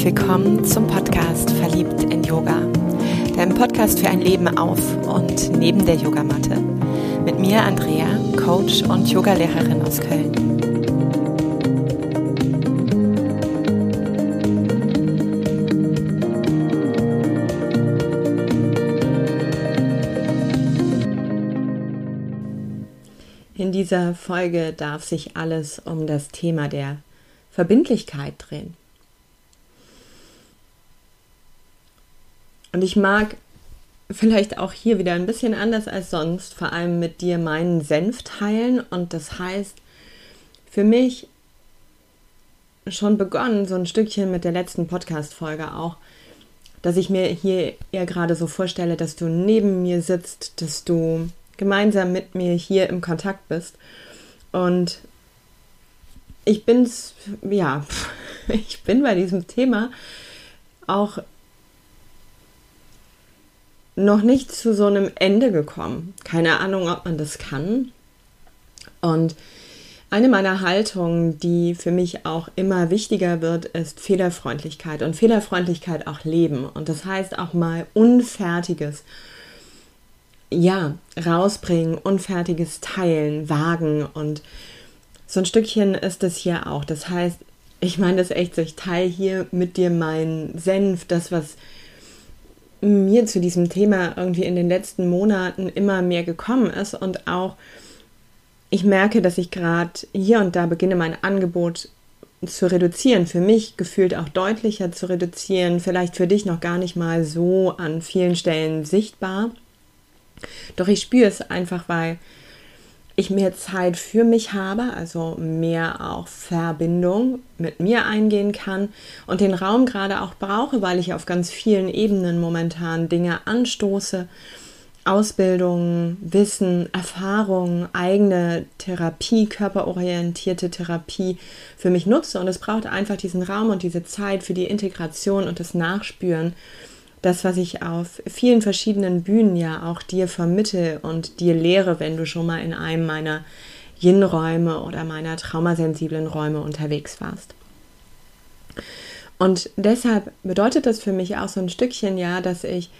herzlich willkommen zum Podcast Verliebt in Yoga, deinem Podcast für ein Leben auf und neben der Yogamatte. Mit mir Andrea, Coach und Yogalehrerin aus Köln. In dieser Folge darf sich alles um das Thema der Verbindlichkeit drehen. Und ich mag vielleicht auch hier wieder ein bisschen anders als sonst, vor allem mit dir meinen Senf teilen. Und das heißt, für mich schon begonnen, so ein Stückchen mit der letzten Podcast-Folge auch, dass ich mir hier eher gerade so vorstelle, dass du neben mir sitzt, dass du gemeinsam mit mir hier im Kontakt bist. Und ich bin's, ja, ich bin bei diesem Thema auch noch nicht zu so einem Ende gekommen. Keine Ahnung, ob man das kann. Und eine meiner Haltungen, die für mich auch immer wichtiger wird, ist Fehlerfreundlichkeit und Fehlerfreundlichkeit auch leben. Und das heißt auch mal Unfertiges, ja, rausbringen, Unfertiges teilen, wagen. Und so ein Stückchen ist es hier auch. Das heißt, ich meine das echt so, ich teile hier mit dir meinen Senf, das, was mir zu diesem Thema irgendwie in den letzten Monaten immer mehr gekommen ist und auch ich merke, dass ich gerade hier und da beginne, mein Angebot zu reduzieren, für mich gefühlt auch deutlicher zu reduzieren, vielleicht für dich noch gar nicht mal so an vielen Stellen sichtbar. Doch ich spüre es einfach, weil ich mehr Zeit für mich habe, also mehr auch Verbindung mit mir eingehen kann und den Raum gerade auch brauche, weil ich auf ganz vielen Ebenen momentan Dinge anstoße. Ausbildung, Wissen, Erfahrung, eigene Therapie, körperorientierte Therapie für mich nutze. Und es braucht einfach diesen Raum und diese Zeit für die Integration und das Nachspüren das, was ich auf vielen verschiedenen Bühnen ja auch dir vermittel und dir lehre, wenn du schon mal in einem meiner Yin-Räume oder meiner traumasensiblen Räume unterwegs warst. Und deshalb bedeutet das für mich auch so ein Stückchen ja, dass ich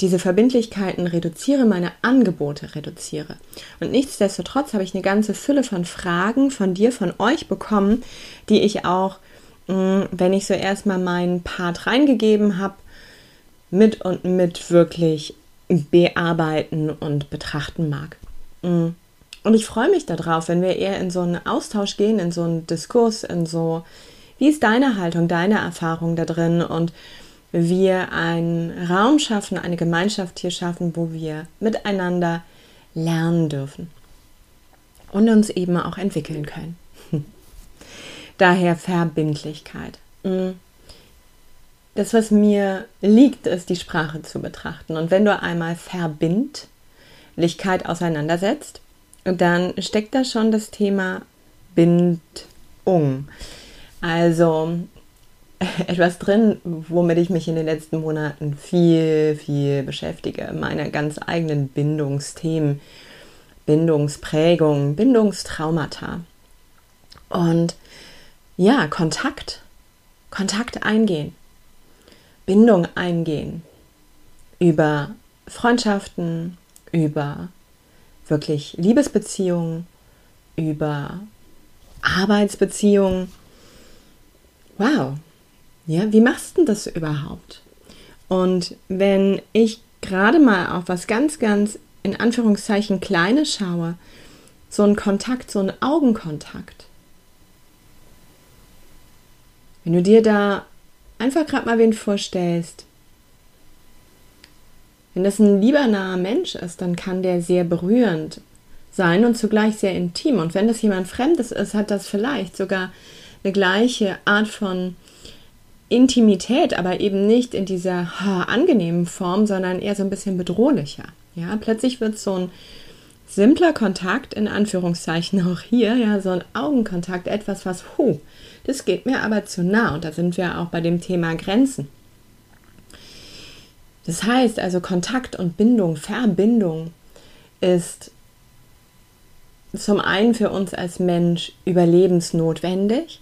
diese Verbindlichkeiten reduziere, meine Angebote reduziere. Und nichtsdestotrotz habe ich eine ganze Fülle von Fragen von dir, von euch bekommen, die ich auch, mm, wenn ich so erstmal meinen Part reingegeben habe, mit und mit wirklich bearbeiten und betrachten mag. Mm. Und ich freue mich darauf, wenn wir eher in so einen Austausch gehen, in so einen Diskurs, in so, wie ist deine Haltung, deine Erfahrung da drin und wir einen Raum schaffen, eine Gemeinschaft hier schaffen, wo wir miteinander lernen dürfen und uns eben auch entwickeln können. Daher Verbindlichkeit. Mm das, was mir liegt, ist die Sprache zu betrachten. Und wenn du einmal Verbindlichkeit auseinandersetzt, dann steckt da schon das Thema Bindung. Also etwas drin, womit ich mich in den letzten Monaten viel, viel beschäftige. Meine ganz eigenen Bindungsthemen, Bindungsprägungen, Bindungstraumata. Und ja, Kontakt, Kontakt eingehen. Bindung eingehen, über Freundschaften, über wirklich Liebesbeziehungen, über Arbeitsbeziehungen. Wow, ja, wie machst du das überhaupt? Und wenn ich gerade mal auf was ganz, ganz in Anführungszeichen Kleines schaue, so ein Kontakt, so ein Augenkontakt. Wenn du dir da einfach gerade mal wen vorstellst, wenn das ein lieber naher Mensch ist, dann kann der sehr berührend sein und zugleich sehr intim. Und wenn das jemand Fremdes ist, hat das vielleicht sogar eine gleiche Art von Intimität, aber eben nicht in dieser ha, angenehmen Form, sondern eher so ein bisschen bedrohlicher. Ja, plötzlich wird so ein simpler Kontakt, in Anführungszeichen auch hier, ja, so ein Augenkontakt, etwas, was, hu, das geht mir aber zu nah. Und da sind wir auch bei dem Thema Grenzen. Das heißt also, Kontakt und Bindung, Verbindung ist zum einen für uns als Mensch überlebensnotwendig.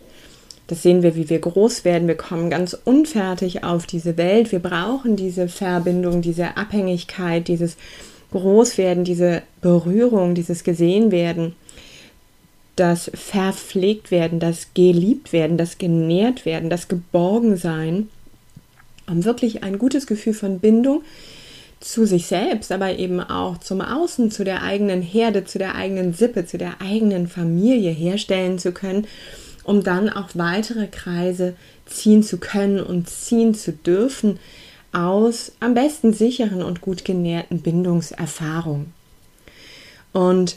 Das sehen wir, wie wir groß werden. Wir kommen ganz unfertig auf diese Welt. Wir brauchen diese Verbindung, diese Abhängigkeit, dieses Großwerden, diese Berührung, dieses Gesehenwerden, das verpflegt werden, das geliebt werden, das genährt werden, das Geborgensein, um wirklich ein gutes Gefühl von Bindung zu sich selbst, aber eben auch zum Außen, zu der eigenen Herde, zu der eigenen Sippe, zu der eigenen Familie herstellen zu können um dann auch weitere Kreise ziehen zu können und ziehen zu dürfen aus am besten sicheren und gut genährten Bindungserfahrungen. Und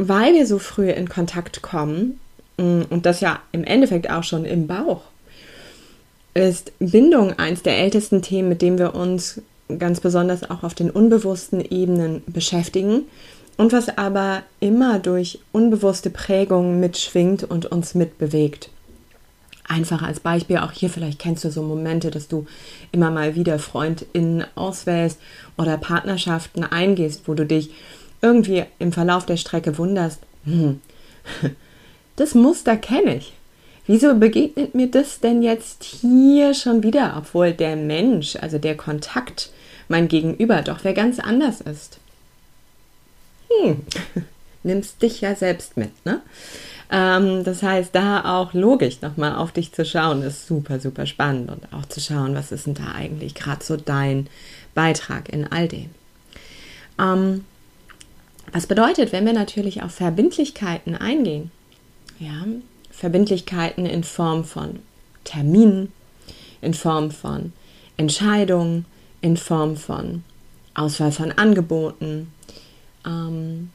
weil wir so früh in Kontakt kommen, mm, und das ja im Endeffekt auch schon im Bauch, ist Bindung eins der ältesten Themen, mit dem wir uns ganz besonders auch auf den unbewussten Ebenen beschäftigen und was aber immer durch unbewusste Prägungen mitschwingt und uns mitbewegt. Einfach als Beispiel, auch hier vielleicht kennst du so Momente, dass du immer mal wieder FreundInnen auswählst oder Partnerschaften eingehst, wo du dich irgendwie im Verlauf der Strecke wunderst, hm, das Muster kenne ich. Wieso begegnet mir das denn jetzt hier schon wieder, obwohl der Mensch, also der Kontakt, mein Gegenüber, doch wer ganz anders ist? hm, nimmst dich ja selbst mit, ne? Ähm, das heißt, da auch logisch nochmal auf dich zu schauen, ist super, super spannend und auch zu schauen, was ist denn da eigentlich gerade so dein Beitrag in all dem. Ähm, was bedeutet, wenn wir natürlich auf Verbindlichkeiten eingehen? Ja, Verbindlichkeiten in Form von Terminen, in Form von Entscheidungen, in Form von Auswahl von Angeboten, ähm,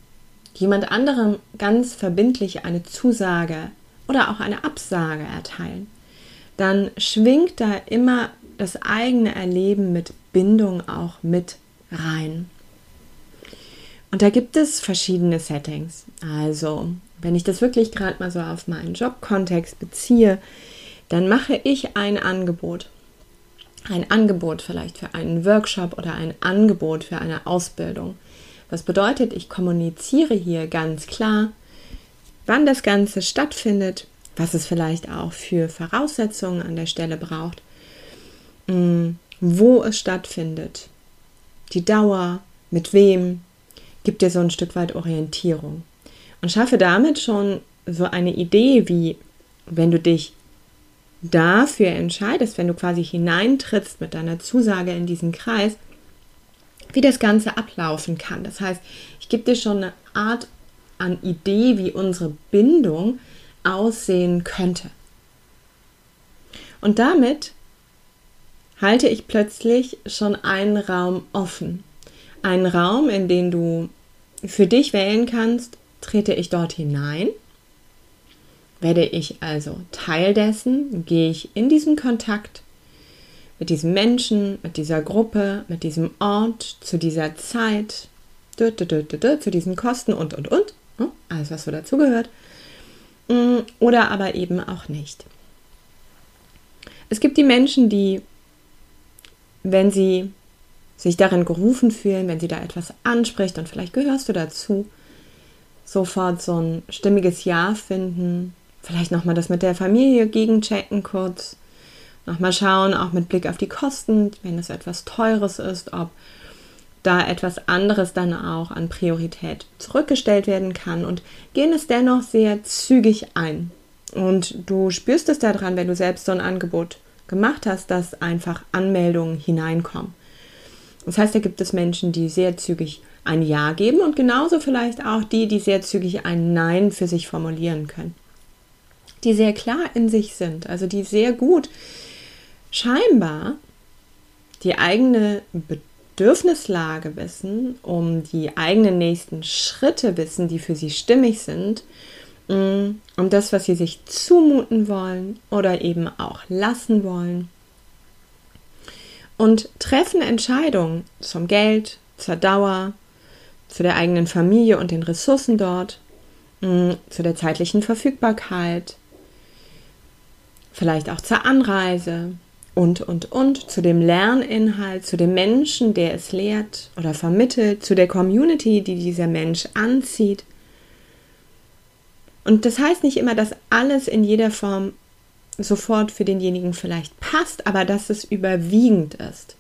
jemand anderem ganz verbindlich eine Zusage oder auch eine Absage erteilen, dann schwingt da immer das eigene Erleben mit Bindung auch mit rein. Und da gibt es verschiedene Settings. Also, wenn ich das wirklich gerade mal so auf meinen Jobkontext beziehe, dann mache ich ein Angebot. Ein Angebot vielleicht für einen Workshop oder ein Angebot für eine Ausbildung. Was bedeutet, ich kommuniziere hier ganz klar, wann das Ganze stattfindet, was es vielleicht auch für Voraussetzungen an der Stelle braucht, mm, wo es stattfindet, die Dauer, mit wem, gibt dir so ein Stück weit Orientierung und schaffe damit schon so eine Idee, wie wenn du dich dafür entscheidest, wenn du quasi hineintrittst mit deiner Zusage in diesen Kreis, wie das Ganze ablaufen kann. Das heißt, ich gebe dir schon eine Art an Idee, wie unsere Bindung aussehen könnte. Und damit halte ich plötzlich schon einen Raum offen. Einen Raum, in den du für dich wählen kannst, trete ich dort hinein. Werde ich also Teil dessen, gehe ich in diesen Kontakt mit diesem Menschen, mit dieser Gruppe, mit diesem Ort, zu dieser Zeit, zu diesen Kosten und, und, und. Ne? Alles, was so dazugehört. Mm, oder aber eben auch nicht. Es gibt die Menschen, die, wenn sie sich darin gerufen fühlen, wenn sie da etwas anspricht und vielleicht gehörst du dazu, sofort so ein stimmiges Ja finden, vielleicht nochmal das mit der Familie gegenchecken kurz, Nochmal schauen, auch mit Blick auf die Kosten, wenn es etwas Teures ist, ob da etwas anderes dann auch an Priorität zurückgestellt werden kann und gehen es dennoch sehr zügig ein. Und du spürst es daran, wenn du selbst so ein Angebot gemacht hast, dass einfach Anmeldungen hineinkommen. Das heißt, da gibt es Menschen, die sehr zügig ein Ja geben und genauso vielleicht auch die, die sehr zügig ein Nein für sich formulieren können. Die sehr klar in sich sind, also die sehr gut scheinbar die eigene Bedürfnislage wissen, um die eigenen nächsten Schritte wissen, die für sie stimmig sind, mm, um das, was sie sich zumuten wollen oder eben auch lassen wollen. Und treffen Entscheidungen zum Geld, zur Dauer, zu der eigenen Familie und den Ressourcen dort, mm, zu der zeitlichen Verfügbarkeit, vielleicht auch zur Anreise, und, und, und, zu dem Lerninhalt, zu dem Menschen, der es lehrt oder vermittelt, zu der Community, die dieser Mensch anzieht. Und das heißt nicht immer, dass alles in jeder Form sofort für denjenigen vielleicht passt, aber dass es überwiegend ist.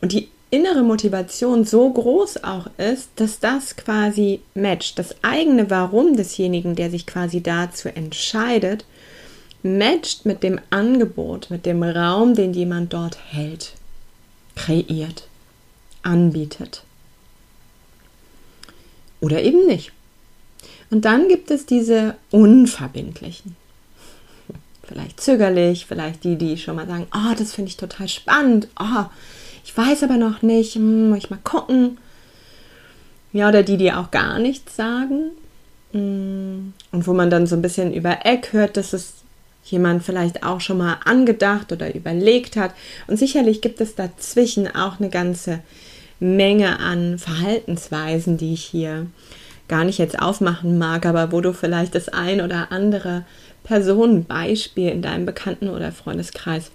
Und die innere Motivation so groß auch ist, dass das quasi matcht. Das eigene Warum desjenigen, der sich quasi dazu entscheidet, matcht mit dem Angebot, mit dem Raum, den jemand dort hält, kreiert, anbietet. Oder eben nicht. Und dann gibt es diese unverbindlichen. Vielleicht zögerlich, vielleicht die, die schon mal sagen, oh, das finde ich total spannend. Oh, ich weiß aber noch nicht, hm, muss ich mal gucken. Ja, oder die, die auch gar nichts sagen. Hm, und wo man dann so ein bisschen über Eck hört, dass es jemand vielleicht auch schon mal angedacht oder überlegt hat. Und sicherlich gibt es dazwischen auch eine ganze Menge an Verhaltensweisen, die ich hier gar nicht jetzt aufmachen mag, aber wo du vielleicht das ein oder andere Personenbeispiel in deinem Bekannten- oder Freundeskreis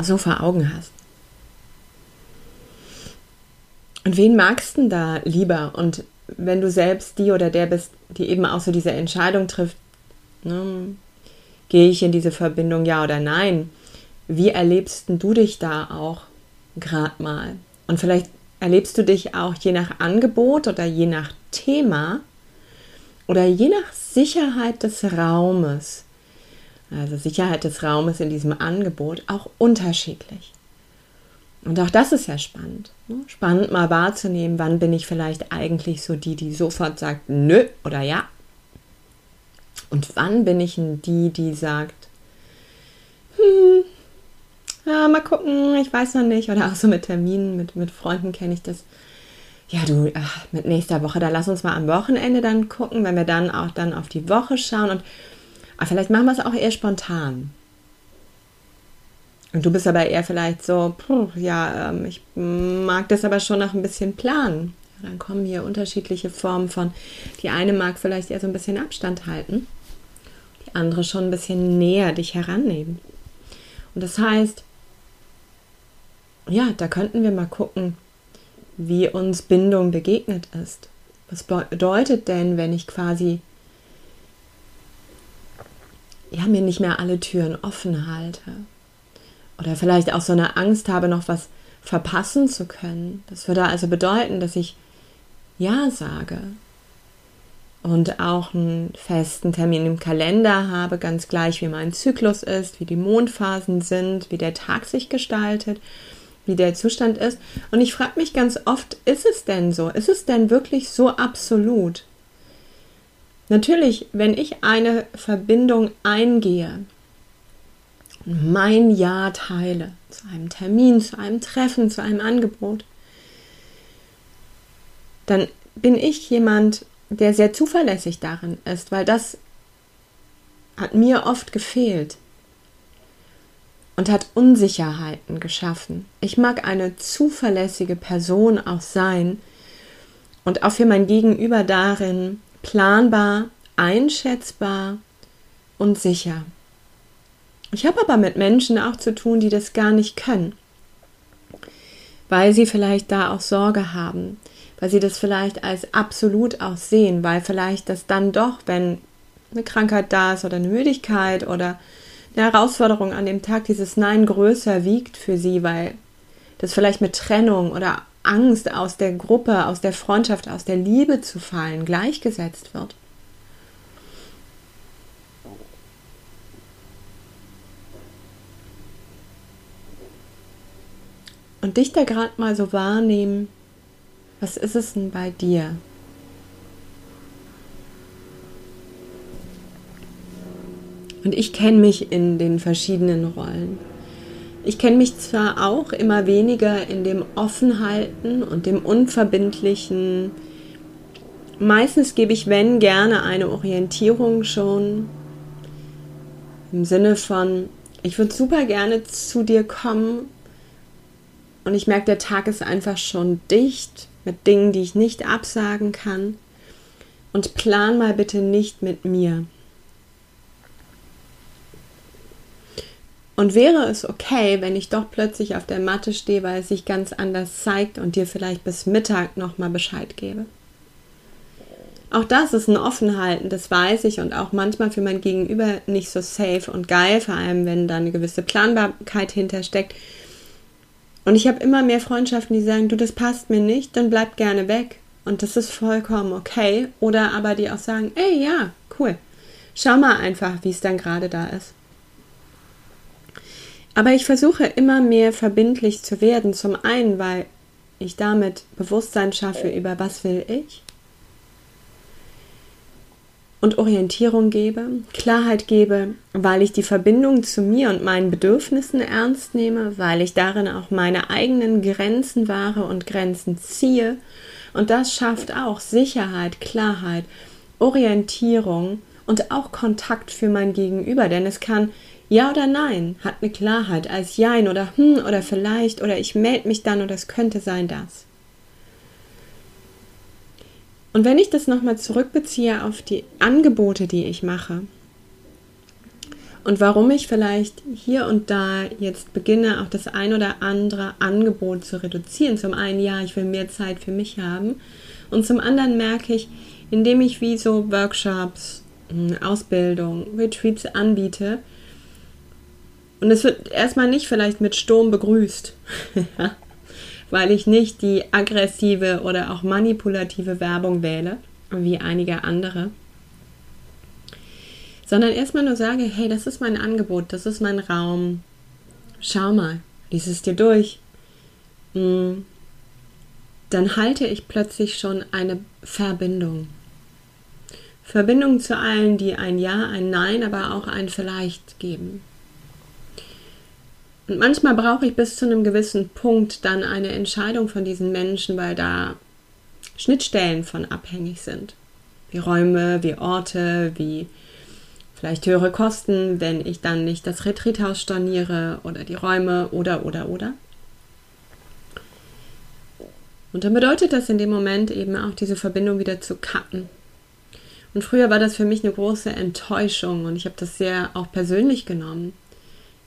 so vor Augen hast. Und wen magst du da lieber? Und wenn du selbst die oder der bist, die eben auch so diese Entscheidung trifft, ne, gehe ich in diese Verbindung, ja oder nein? Wie erlebst du dich da auch gerade mal? Und vielleicht erlebst du dich auch je nach Angebot oder je nach Thema oder je nach Sicherheit des Raumes, also Sicherheit des Raumes in diesem Angebot, auch unterschiedlich. Und auch das ist ja spannend. Ne? Spannend mal wahrzunehmen, wann bin ich vielleicht eigentlich so die, die sofort sagt nö oder ja. Und wann bin ich die, die sagt, hm, ja, mal gucken, ich weiß noch nicht. Oder auch so mit Terminen, mit, mit Freunden kenne ich das. Ja, du, ach, mit nächster Woche, da lass uns mal am Wochenende dann gucken, wenn wir dann auch dann auf die Woche schauen. Und ach, vielleicht machen wir es auch eher spontan. Und du bist aber eher vielleicht so, puh, ja, ähm, ich mag das aber schon noch ein bisschen planen. Dann kommen hier unterschiedliche Formen von, die eine mag vielleicht eher so ein bisschen Abstand halten, die andere schon ein bisschen näher dich herannehmen. Und das heißt, ja, da könnten wir mal gucken, wie uns Bindung begegnet ist. Was bedeutet denn, wenn ich quasi ja, mir nicht mehr alle Türen offen halte? oder vielleicht auch so eine Angst habe, noch was verpassen zu können. Das würde also bedeuten, dass ich Ja sage und auch einen festen Termin im Kalender habe, ganz gleich wie mein Zyklus ist, wie die Mondphasen sind, wie der Tag sich gestaltet, wie der Zustand ist. Und ich frage mich ganz oft, ist es denn so? Ist es denn wirklich so absolut? Natürlich, wenn ich eine Verbindung eingehe, mein Ja teile zu einem Termin, zu einem Treffen, zu einem Angebot, dann bin ich jemand, der sehr zuverlässig darin ist, weil das hat mir oft gefehlt und hat Unsicherheiten geschaffen. Ich mag eine zuverlässige Person auch sein und auch für mein Gegenüber darin planbar, einschätzbar und sicher. Ich habe aber mit Menschen auch zu tun, die das gar nicht können, weil sie vielleicht da auch Sorge haben, weil sie das vielleicht als absolut auch sehen, weil vielleicht das dann doch, wenn eine Krankheit da ist oder eine Müdigkeit oder Herausforderung an dem Tag, dieses Nein größer wiegt für sie, weil das vielleicht mit Trennung oder Angst aus der Gruppe, aus der Freundschaft, aus der Liebe zu fallen gleichgesetzt wird. Und dich da gerade mal so wahrnehmen, was ist es denn bei dir? Und ich kenne mich in den verschiedenen Rollen. Ich kenne mich zwar auch immer weniger in dem Offenhalten und dem Unverbindlichen. Meistens gebe ich, wenn, gerne eine Orientierung schon. Im Sinne von, ich würde super gerne zu dir kommen und ich merke, der Tag ist einfach schon dicht mit Dingen, die ich nicht absagen kann. Und plan mal bitte nicht mit mir. Und wäre es okay, wenn ich doch plötzlich auf der Matte stehe, weil es sich ganz anders zeigt und dir vielleicht bis Mittag nochmal Bescheid gebe? Auch das ist ein Offenhalten, das weiß ich und auch manchmal für mein Gegenüber nicht so safe und geil, vor allem wenn da eine gewisse Planbarkeit hintersteckt. Und ich habe immer mehr Freundschaften, die sagen, du, das passt mir nicht, dann bleib gerne weg. Und das ist vollkommen okay. Oder aber die auch sagen, ey, ja, cool. Schau mal einfach, wie es dann gerade da ist. Aber ich versuche immer mehr verbindlich zu werden. Zum einen, weil ich damit Bewusstsein schaffe über was will ich und Orientierung gebe, Klarheit gebe, weil ich die Verbindung zu mir und meinen Bedürfnissen ernst nehme, weil ich darin auch meine eigenen Grenzen wahre und Grenzen ziehe. Und das schafft auch Sicherheit, Klarheit, Orientierung und auch Kontakt für mein Gegenüber, denn es kann ja oder nein hat eine Klarheit als Jein oder hm oder vielleicht oder ich melde mich dann oder es könnte sein das. Und wenn ich das nochmal zurückbeziehe auf die Angebote, die ich mache und warum ich vielleicht hier und da jetzt beginne, auch das ein oder andere Angebot zu reduzieren. Zum einen, ja, ich will mehr Zeit für mich haben und zum anderen merke ich, indem ich wie so Workshops, hm, Ausbildung, Retreats anbiete, und es wird erstmal nicht vielleicht mit Sturm begrüßt, weil ich nicht die aggressive oder auch manipulative Werbung wähle, wie einige andere, sondern erstmal nur sage, hey, das ist mein Angebot, das ist mein Raum, schau mal, lies es dir durch. Hm. Dann halte ich plötzlich schon eine Verbindung. Verbindung zu allen, die ein Ja, ein Nein, aber auch ein Vielleicht geben. Und manchmal brauche ich bis zu einem gewissen Punkt dann eine Entscheidung von diesen Menschen, weil da Schnittstellen von abhängig sind. Wie Räume, wie Orte, wie vielleicht höhere Kosten, wenn ich dann nicht das Retreathaus storniere oder die Räume oder oder oder. Und dann bedeutet das in dem Moment eben auch diese Verbindung wieder zu cutten. Und früher war das für mich eine große Enttäuschung und ich habe das sehr auch persönlich genommen.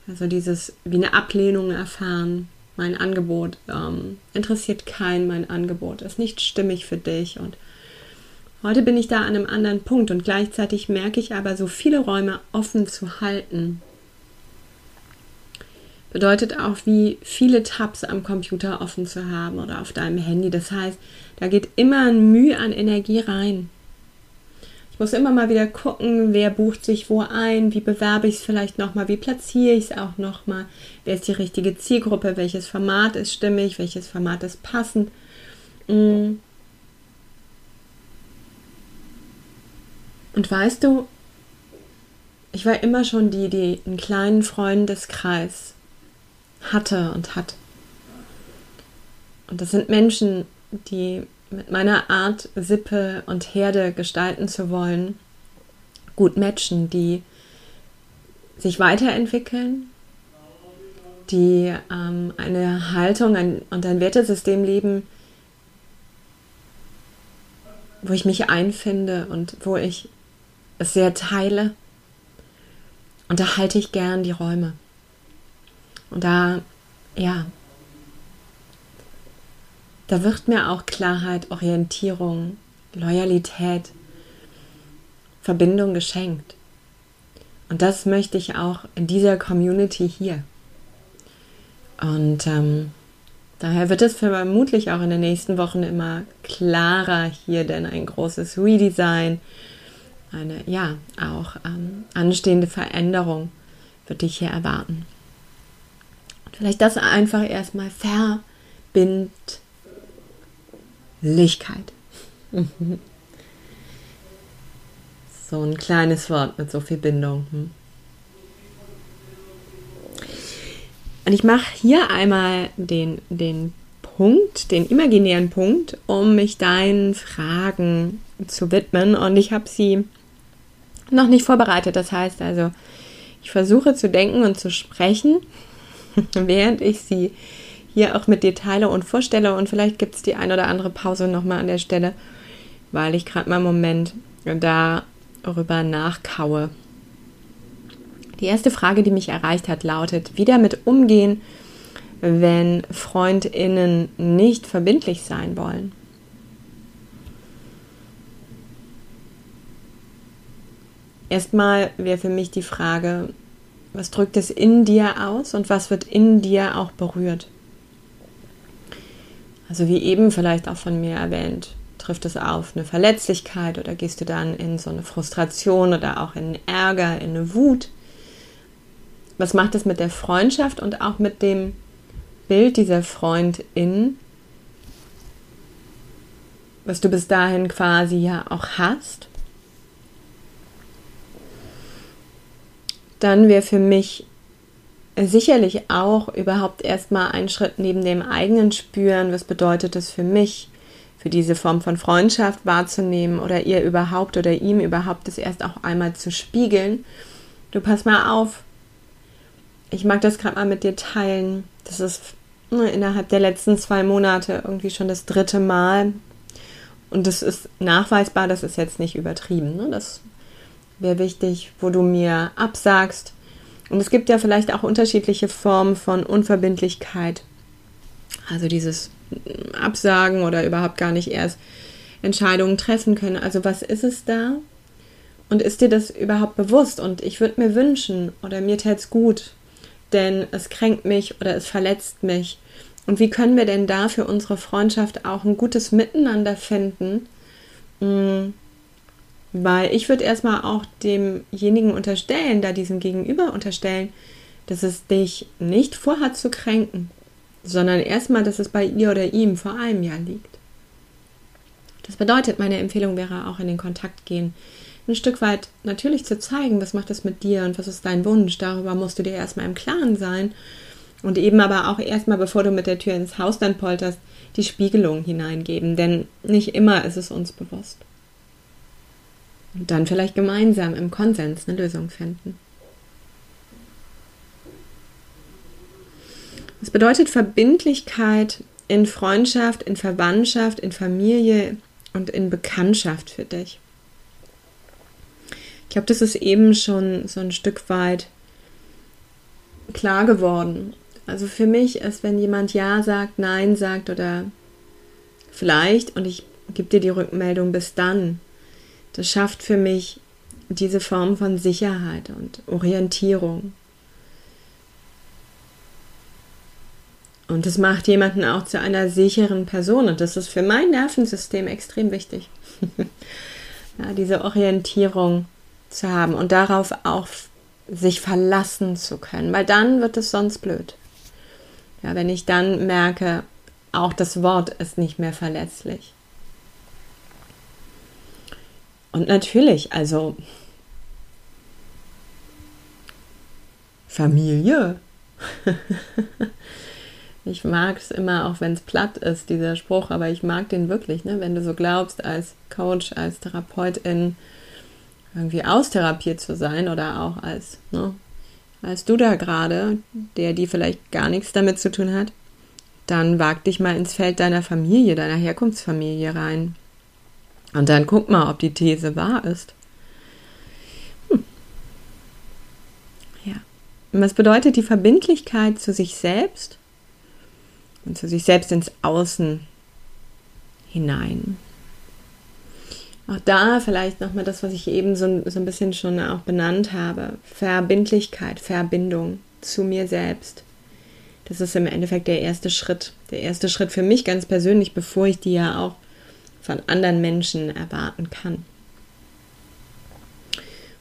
Also dieses wie eine Ablehnung erfahren. Mein Angebot ähm, interessiert keinen, mein Angebot ist nicht stimmig für dich. Und heute bin ich da an einem anderen Punkt und gleichzeitig merke ich aber, so viele Räume offen zu halten, bedeutet auch, wie viele Tabs am Computer offen zu haben oder auf deinem Handy. Das heißt, da geht immer ein Mühe an Energie rein. Ich muss immer mal wieder gucken, wer bucht sich wo ein, wie bewerbe ich es vielleicht nochmal, wie platziere ich es auch nochmal, wer ist die richtige Zielgruppe, welches Format ist stimmig, welches Format ist passend. Mm. Und weißt du, ich war immer schon die, die einen kleinen Freundeskreis hatte und hat. Und das sind Menschen, die mit meiner Art, Sippe und Herde gestalten zu wollen, gut matchen, die sich weiterentwickeln, die ähm, eine Haltung ein, und ein Wertesystem leben, wo ich mich einfinde und wo ich es sehr teile. Und da halte ich gern die Räume. Und da, ja, da wird mir auch Klarheit, Orientierung, Loyalität, Verbindung geschenkt. Und das möchte ich auch in dieser Community hier. Und ähm, daher wird es vermutlich auch in den nächsten Wochen immer klarer hier, denn ein großes Redesign, eine ja auch ähm, anstehende Veränderung wird dich hier erwarten. Und vielleicht das einfach erstmal verbindet Lichkeit. so ein kleines Wort mit so viel Bindung. Hm? Und ich mache hier einmal den, den Punkt, den imaginären Punkt, um mich deinen Fragen zu widmen. Und ich habe sie noch nicht vorbereitet. Das heißt also, ich versuche zu denken und zu sprechen, während ich sie hier auch mit dir teile und vorstelle. Und vielleicht gibt es die ein oder andere Pause nochmal an der Stelle, weil ich gerade mal einen Moment darüber nachkaue. Die erste Frage, die mich erreicht hat, lautet, wie damit umgehen, wenn Freundinnen nicht verbindlich sein wollen. erstmal wäre für mich die Frage, was drückt es in dir aus und was wird in dir auch berührt? Also wie eben vielleicht auch von mir erwähnt, trifft es auf eine Verletzlichkeit oder gehst du dann in so eine Frustration oder auch in Ärger, in eine Wut? Was macht es mit der Freundschaft und auch mit dem Bild dieser Freundin, was du bis dahin quasi ja auch hast? Dann wäre für mich sicherlich auch überhaupt erstmal ein Schritt neben dem eigenen Spüren, was bedeutet es für mich, für diese Form von Freundschaft wahrzunehmen oder ihr überhaupt oder ihm überhaupt das erst auch einmal zu spiegeln. Du pass mal auf, ich mag das gerade mal mit dir teilen. Das ist ne, innerhalb der letzten zwei Monate irgendwie schon das dritte Mal. Und das ist nachweisbar, das ist jetzt nicht übertrieben. Ne? Das wäre wichtig, wo du mir absagst. Und es gibt ja vielleicht auch unterschiedliche Formen von Unverbindlichkeit. Also dieses Absagen oder überhaupt gar nicht erst Entscheidungen treffen können. Also was ist es da? Und ist dir das überhaupt bewusst? Und ich würde mir wünschen, oder mir täte es gut, denn es kränkt mich oder es verletzt mich. Und wie können wir denn da für unsere Freundschaft auch ein gutes Miteinander finden? Hm, weil ich würde erstmal auch demjenigen unterstellen, da diesem Gegenüber unterstellen, dass es dich nicht vorhat zu kränken, sondern erstmal, dass es bei ihr oder ihm vor allem ja liegt. Das bedeutet, meine Empfehlung wäre auch in den Kontakt gehen ein Stück weit natürlich zu zeigen, was macht das mit dir und was ist dein Wunsch. Darüber musst du dir erstmal im Klaren sein. Und eben aber auch erstmal, bevor du mit der Tür ins Haus dann polterst, die Spiegelung hineingeben. Denn nicht immer ist es uns bewusst. Und dann vielleicht gemeinsam im Konsens eine Lösung finden. Das bedeutet Verbindlichkeit in Freundschaft, in Verwandtschaft, in Familie und in Bekanntschaft für dich. Ich glaube, das ist eben schon so ein Stück weit klar geworden. Also für mich ist, wenn jemand Ja sagt, Nein sagt oder vielleicht und ich gebe dir die Rückmeldung bis dann, das schafft für mich diese Form von Sicherheit und Orientierung. Und das macht jemanden auch zu einer sicheren Person. Und das ist für mein Nervensystem extrem wichtig. ja, diese Orientierung zu haben und darauf auch sich verlassen zu können, weil dann wird es sonst blöd. Ja, wenn ich dann merke, auch das Wort ist nicht mehr verletzlich. Und natürlich, also Familie. ich mag es immer, auch wenn es platt ist, dieser Spruch, aber ich mag den wirklich, ne? wenn du so glaubst, als Coach, als Therapeutin, irgendwie austherapiert zu sein oder auch als, ne, als du da gerade, der die vielleicht gar nichts damit zu tun hat, dann wag dich mal ins Feld deiner Familie, deiner Herkunftsfamilie rein. Und dann guck mal, ob die These wahr ist. Hm. Ja. Und was bedeutet die Verbindlichkeit zu sich selbst und zu sich selbst ins Außen hinein? Auch da vielleicht nochmal das, was ich eben so, so ein bisschen schon auch benannt habe. Verbindlichkeit, Verbindung zu mir selbst. Das ist im Endeffekt der erste Schritt. Der erste Schritt für mich ganz persönlich, bevor ich die ja auch von anderen Menschen erwarten kann.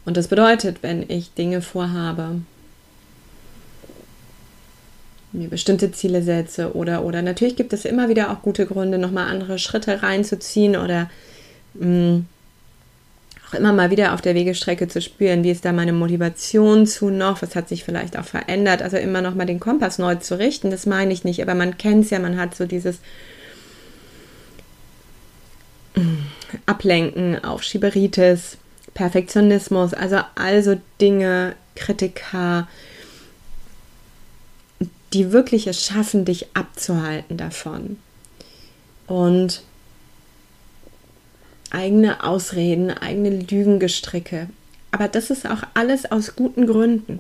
Und das bedeutet, wenn ich Dinge vorhabe, mir bestimmte Ziele setze oder oder natürlich gibt es immer wieder auch gute Gründe, nochmal andere Schritte reinzuziehen oder mh, auch immer mal wieder auf der Wegestrecke zu spüren, wie ist da meine Motivation zu noch, was hat sich vielleicht auch verändert, also immer noch mal den Kompass neu zu richten, das meine ich nicht, aber man kennt es ja, man hat so dieses Ablenken auf Schieberitis, Perfektionismus, also also Dinge, Kritiker, die wirklich es schaffen, dich abzuhalten davon. Und eigene Ausreden, eigene Lügengestricke. Aber das ist auch alles aus guten Gründen.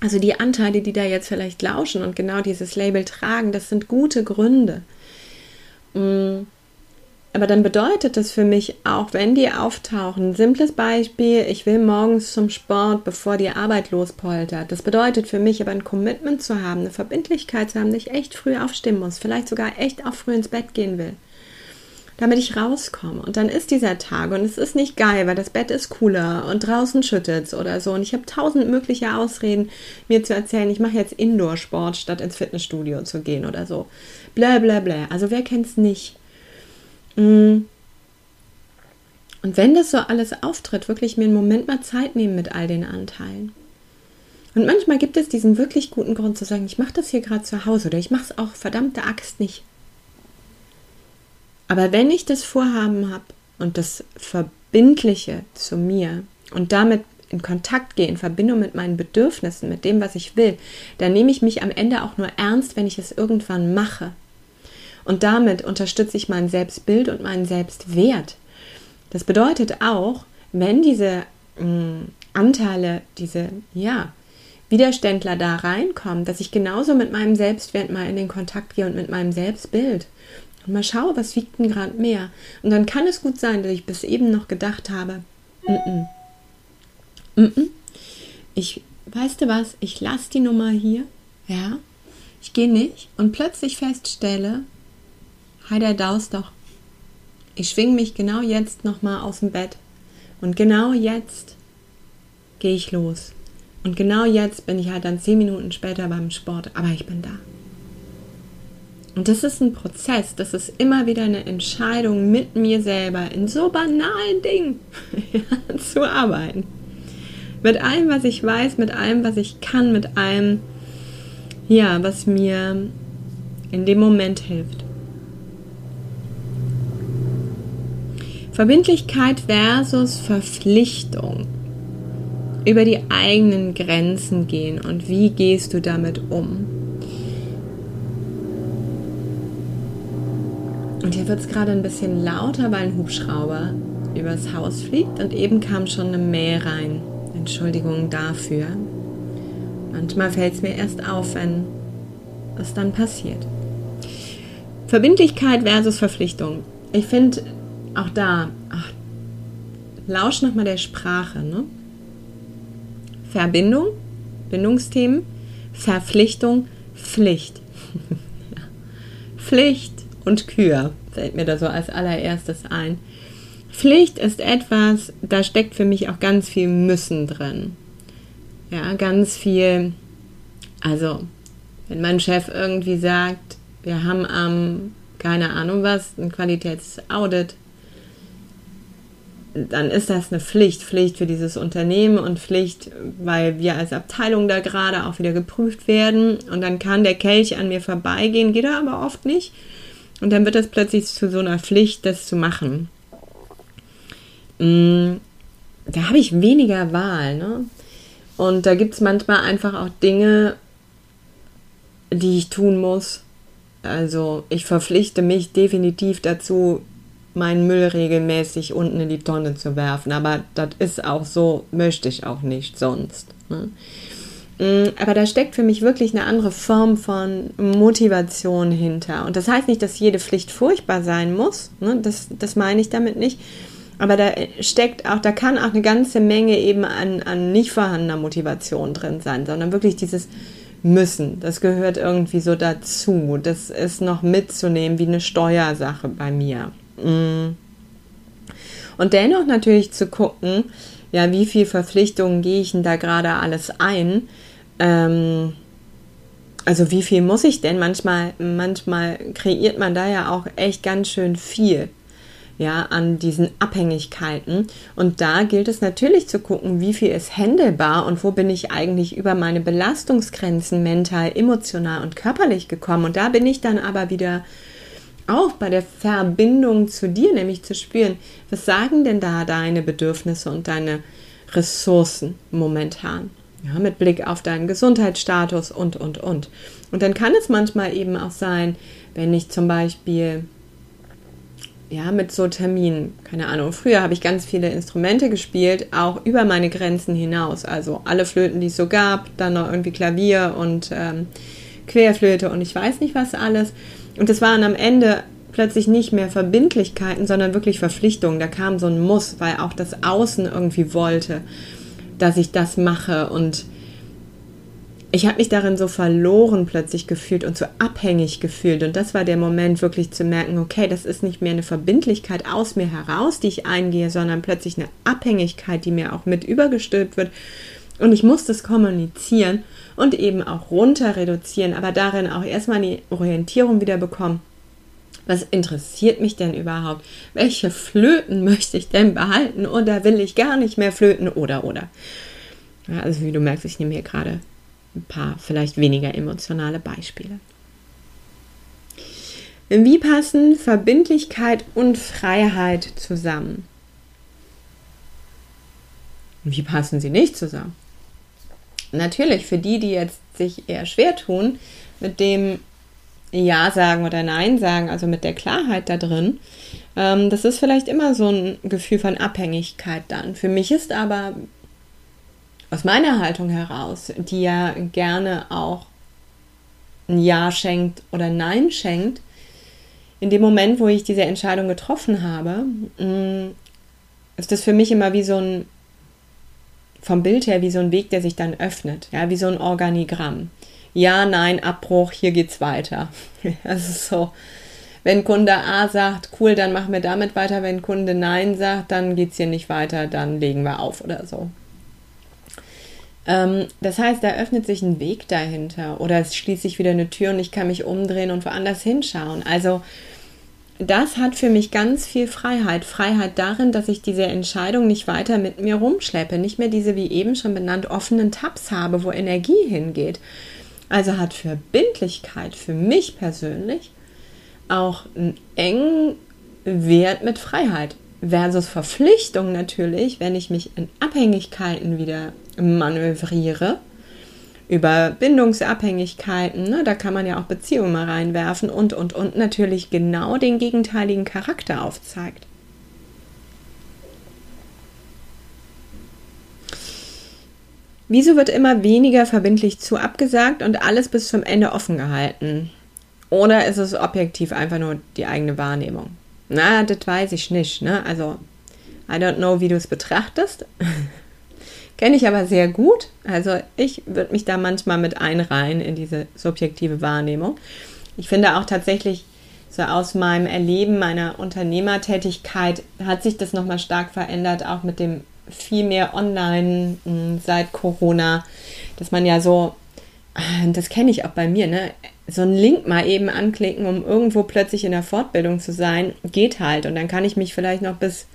Also die Anteile, die da jetzt vielleicht lauschen und genau dieses Label tragen, das sind gute Gründe. Mm, aber dann bedeutet das für mich auch, wenn die auftauchen, simples Beispiel, ich will morgens zum Sport, bevor die Arbeit lospoltert. Das bedeutet für mich aber ein Commitment zu haben, eine Verbindlichkeit zu haben, dass ich echt früh aufstehen muss, vielleicht sogar echt auch früh ins Bett gehen will, damit ich rauskomme. Und dann ist dieser Tag und es ist nicht geil, weil das Bett ist cooler und draußen schüttet es oder so. Und ich habe tausend mögliche Ausreden, mir zu erzählen, ich mache jetzt Indoor-Sport, statt ins Fitnessstudio zu gehen oder so. Bla bla bla. Also wer kennt es nicht? Mm. Und wenn das so alles auftritt, wirklich mir einen Moment mal Zeit nehmen mit all den Anteilen. Und manchmal gibt es diesen wirklich guten Grund zu sagen, ich mache das hier gerade zu Hause oder ich mache es auch verdammte Axt nicht. Aber wenn ich das Vorhaben habe und das Verbindliche zu mir und damit in Kontakt gehe, in Verbindung mit meinen Bedürfnissen, mit dem, was ich will, dann nehme ich mich am Ende auch nur ernst, wenn ich es irgendwann mache. Und damit unterstütze ich mein Selbstbild und meinen Selbstwert. Das bedeutet auch, wenn diese mh, mm, Anteile, diese, ja, Widerständler da reinkommen, dass ich genauso mit meinem Selbstwert mal in den Kontakt gehe und mit meinem Selbstbild. Und mal schaue, was wiegt denn gerade mehr. Und dann kann es gut sein, dass ich bis eben noch gedacht habe, mm -mm, mm ich, weißt du was, ich lasse die Nummer hier, ja, ich gehe nicht und plötzlich feststelle, Hi, der Daus doch. Ich schwing mich genau jetzt nochmal aus dem Bett. Und genau jetzt gehe ich los. Und genau jetzt bin ich halt dann zehn Minuten später beim Sport, aber ich bin da. Und das ist ein Prozess, das ist immer wieder eine Entscheidung mit mir selber in so banalen Dingen zu arbeiten. Mit allem, was ich weiß, mit allem, was ich kann, mit allem, ja, was mir in dem Moment hilft. Verbindlichkeit versus Verpflichtung. Über die eigenen Grenzen gehen und wie gehst du damit um? Und hier wird es gerade ein bisschen lauter, weil ein Hubschrauber übers Haus fliegt und eben kam schon eine Mail rein. Entschuldigung dafür. Manchmal fällt es mir erst auf, wenn es dann passiert. Verbindlichkeit versus Verpflichtung. Ich finde, auch da, ach, lausch nochmal der Sprache. Ne? Verbindung, Bindungsthemen, Verpflichtung, Pflicht. Pflicht und Kür fällt mir da so als allererstes ein. Pflicht ist etwas, da steckt für mich auch ganz viel Müssen drin. Ja, ganz viel, also wenn mein Chef irgendwie sagt, wir haben am, keine Ahnung was, ein Qualitätsaudit dann ist das eine Pflicht, Pflicht für dieses Unternehmen und Pflicht, weil wir als Abteilung da gerade auch wieder geprüft werden. Und dann kann der Kelch an mir vorbeigehen, geht er aber oft nicht. Und dann wird das plötzlich zu so einer Pflicht, das zu machen. Mm, da habe ich weniger Wahl. Ne? Und da gibt es manchmal einfach auch Dinge, die ich tun muss. Also ich verpflichte mich definitiv dazu, meinen Müll regelmäßig unten in die Tonne zu werfen. Aber das ist auch so, möchte ich auch nicht sonst. Ne? Mm, aber da steckt für mich wirklich eine andere Form von Motivation hinter. Und das heißt nicht, dass jede Pflicht furchtbar sein muss. Ne? Das, das meine ich damit nicht. Aber da steckt auch, da kann auch eine ganze Menge eben an, an nicht vorhandener Motivation drin sein, sondern wirklich dieses Müssen. Das gehört irgendwie so dazu. Das ist noch mitzunehmen wie eine Steuersache bei mir. Mm. Und dennoch natürlich zu gucken, ja, wie viel Verpflichtungen gehe ich denn da gerade alles ein? Ähm, also wie viel muss ich denn? Manchmal, manchmal kreiert man da ja auch echt ganz schön viel ja, an diesen Abhängigkeiten. Und da gilt es natürlich zu gucken, wie viel ist händelbar und wo bin ich eigentlich über meine Belastungsgrenzen mental, emotional und körperlich gekommen. Und da bin ich dann aber wieder auch bei der Verbindung zu dir, nämlich zu spüren, was sagen denn da deine Bedürfnisse und deine Ressourcen momentan? Ja, mit Blick auf deinen Gesundheitsstatus und, und, und. Und dann kann es manchmal eben auch sein, wenn ich zum Beispiel ja, mit so Terminen, keine Ahnung, früher habe ich ganz viele Instrumente gespielt, auch über meine Grenzen hinaus. Also alle Flöten, die es so gab, dann noch irgendwie Klavier und ähm, Querflöte und ich weiß nicht was alles. Und das waren am Ende plötzlich nicht mehr Verbindlichkeiten, sondern wirklich Verpflichtungen. Da kam so ein Muss, weil auch das Außen irgendwie wollte, dass ich das mache. Und ich habe mich darin so verloren plötzlich gefühlt und so abhängig gefühlt. Und das war der Moment, wirklich zu merken, okay, das ist nicht mehr eine Verbindlichkeit aus mir heraus, die ich eingehe, sondern plötzlich eine Abhängigkeit, die mir auch mit übergestülpt wird. Und ich muss das kommunizieren und eben auch runter reduzieren, aber darin auch erstmal die Orientierung wieder bekommen. Was interessiert mich denn überhaupt? Welche Flöten möchte ich denn behalten oder will ich gar nicht mehr flöten oder oder? Ja, also wie du merkst, ich nehme hier gerade ein paar vielleicht weniger emotionale Beispiele. Wie passen Verbindlichkeit und Freiheit zusammen? Wie passen sie nicht zusammen? Natürlich, für die, die jetzt sich eher schwer tun, mit dem Ja sagen oder Nein sagen, also mit der Klarheit da drin, ähm, das ist vielleicht immer so ein Gefühl von Abhängigkeit dann. Für mich ist aber aus meiner Haltung heraus, die ja gerne auch ein Ja schenkt oder Nein schenkt, in dem Moment, wo ich diese Entscheidung getroffen habe, mm, ist das für mich immer wie so ein vom Bild her wie so ein Weg, der sich dann öffnet, ja, wie so ein Organigramm. Ja, nein, Abbruch, hier geht's weiter. Das ist so. Wenn Kunde A sagt, cool, dann machen wir damit weiter. Wenn Kunde Nein sagt, dann geht's hier nicht weiter, dann legen wir auf oder so. Ähm, das heißt, da öffnet sich ein Weg dahinter oder es schließt sich wieder eine Tür und ich kann mich umdrehen und woanders hinschauen. Also das hat für mich ganz viel Freiheit. Freiheit darin, dass ich diese Entscheidung nicht weiter mit mir rumschleppe, nicht mehr diese, wie eben schon benannt, offenen Tabs habe, wo Energie hingeht. Also hat Verbindlichkeit für mich persönlich auch einen engen Wert mit Freiheit. Versus Verpflichtung natürlich, wenn ich mich in Abhängigkeiten wieder manövriere über Bindungsabhängigkeiten, ne, da kann man ja auch Beziehungen mal reinwerfen und, und, und natürlich genau den gegenteiligen Charakter aufzeigt. Wieso wird immer weniger verbindlich zu abgesagt und alles bis zum Ende offen gehalten? Oder ist es objektiv einfach nur die eigene Wahrnehmung? Na, das weiß ich nicht. Ne? Also, I don't know, wie du es betrachtest. Kenne ich aber sehr gut. Also ich würde mich da manchmal mit einreihen in diese subjektive Wahrnehmung. Ich finde auch tatsächlich, so aus meinem Erleben meiner Unternehmertätigkeit hat sich das nochmal stark verändert, auch mit dem viel mehr Online hm, seit Corona, dass man ja so, das kenne ich auch bei mir, ne? so einen Link mal eben anklicken, um irgendwo plötzlich in der Fortbildung zu sein, geht halt. Und dann kann ich mich vielleicht noch bis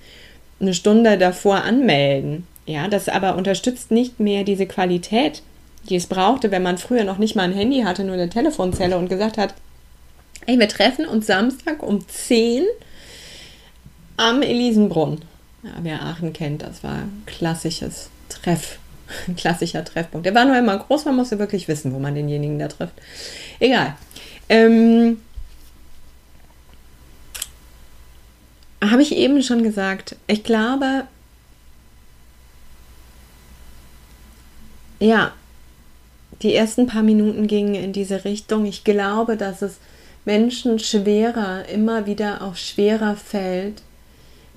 eine Stunde davor anmelden. Ja, das aber unterstützt nicht mehr diese Qualität, die es brauchte, wenn man früher noch nicht mal ein Handy hatte, nur eine Telefonzelle und gesagt hat, ey, wir treffen uns Samstag um 10 am Elisenbrunn. Ja, wer Aachen kennt, das war ein klassisches Treff, ein klassischer Treffpunkt. Der war nur immer groß, man musste wirklich wissen, wo man denjenigen da trifft. Egal. Ähm, habe ich eben schon gesagt, ich glaube, ja, die ersten paar Minuten gingen in diese Richtung. Ich glaube, dass es Menschen schwerer, immer wieder auch schwerer fällt,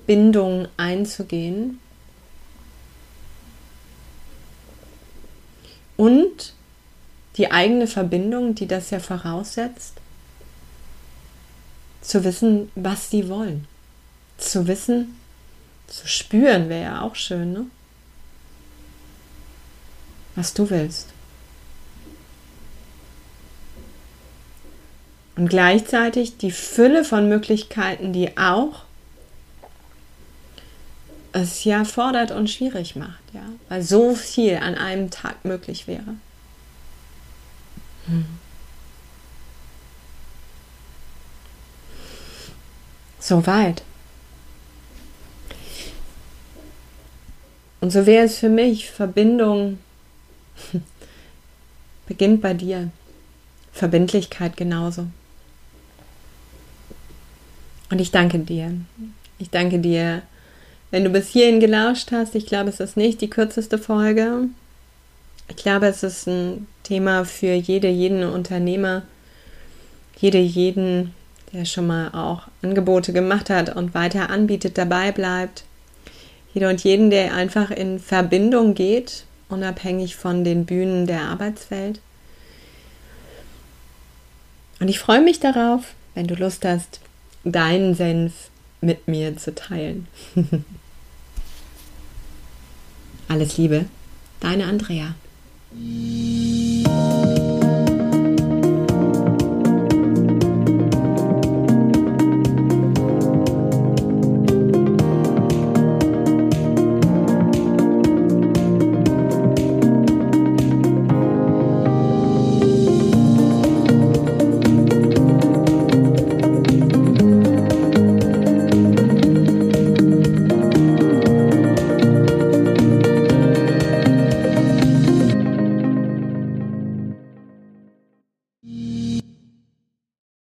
Bindungen einzugehen. Und die eigene Verbindung, die das ja voraussetzt, zu wissen, was sie wollen. Zu wissen, zu spüren wäre ja auch schön, ne? Was du willst. Und gleichzeitig die Fülle von Möglichkeiten, die auch es ja fordert und schwierig macht, ja, weil so viel an einem Tag möglich wäre. Hm. Soweit. Und so wäre es für mich Verbindung Beginnt bei dir. Verbindlichkeit genauso. Und ich danke dir. Ich danke dir, wenn du bis hierhin gelauscht hast. Ich glaube, es ist nicht die kürzeste Folge. Ich glaube, es ist ein Thema für jede, jeden Unternehmer, jede, jeden der schon mal auch Angebote gemacht hat und weiter anbietet, dabei bleibt. Jeder und jeden, der einfach in Verbindung geht, unabhängig von den Bühnen der Arbeitswelt. Und ich freue mich darauf, wenn du Lust hast, deinen Senf mit mir zu teilen. Alles Liebe, deine Andrea.